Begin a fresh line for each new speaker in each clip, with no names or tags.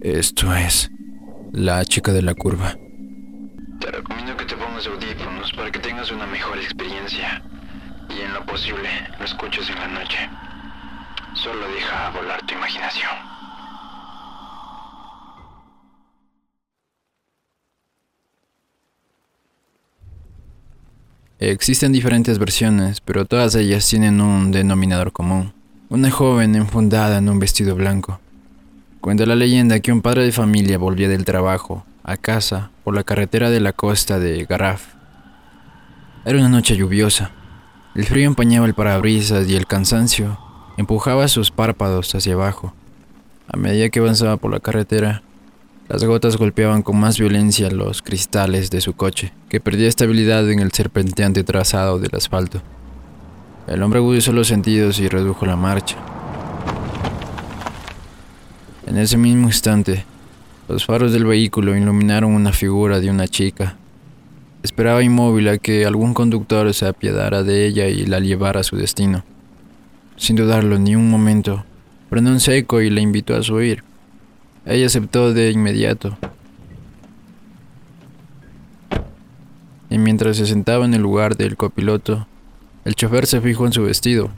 Esto es La chica de la curva.
Te recomiendo que te pongas audífonos para que tengas una mejor experiencia y en lo posible lo escuches en la noche. Solo deja volar tu imaginación.
Existen diferentes versiones, pero todas ellas tienen un denominador común. Una joven enfundada en un vestido blanco. Cuenta la leyenda que un padre de familia volvía del trabajo a casa por la carretera de la costa de Garraf. Era una noche lluviosa. El frío empañaba el parabrisas y el cansancio empujaba sus párpados hacia abajo. A medida que avanzaba por la carretera, las gotas golpeaban con más violencia los cristales de su coche, que perdía estabilidad en el serpenteante trazado del asfalto. El hombre agudizó los sentidos y redujo la marcha. En ese mismo instante, los faros del vehículo iluminaron una figura de una chica. Esperaba inmóvil a que algún conductor se apiadara de ella y la llevara a su destino. Sin dudarlo ni un momento, frenó un seco y la invitó a subir. Ella aceptó de inmediato. Y mientras se sentaba en el lugar del copiloto, el chofer se fijó en su vestido.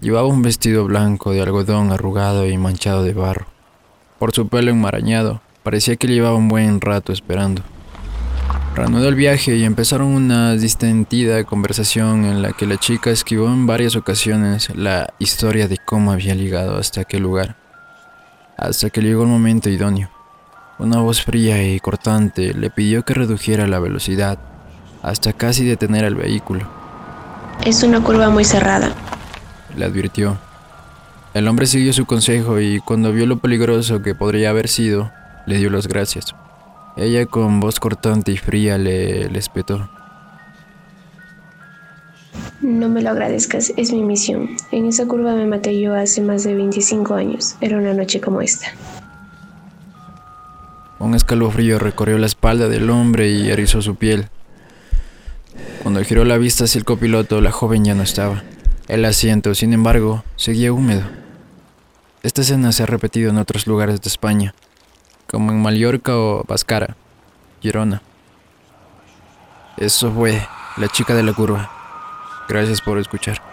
Llevaba un vestido blanco de algodón arrugado y manchado de barro. Por su pelo enmarañado, parecía que llevaba un buen rato esperando. Reanudó el viaje y empezaron una distendida conversación en la que la chica esquivó en varias ocasiones la historia de cómo había ligado hasta aquel lugar hasta que llegó el momento idóneo. Una voz fría y cortante le pidió que redujera la velocidad hasta casi detener el vehículo.
Es una curva muy cerrada,
le advirtió. El hombre siguió su consejo y cuando vio lo peligroso que podría haber sido, le dio las gracias. Ella con voz cortante y fría le, le espetó.
No me lo agradezcas, es mi misión. En esa curva me maté yo hace más de 25 años. Era una noche como esta.
Un escalofrío recorrió la espalda del hombre y erizó su piel. Cuando giró la vista hacia el copiloto, la joven ya no estaba. El asiento, sin embargo, seguía húmedo. Esta escena se ha repetido en otros lugares de España, como en Mallorca o Bascara, Girona. Eso fue la chica de la curva. Gracias por escuchar.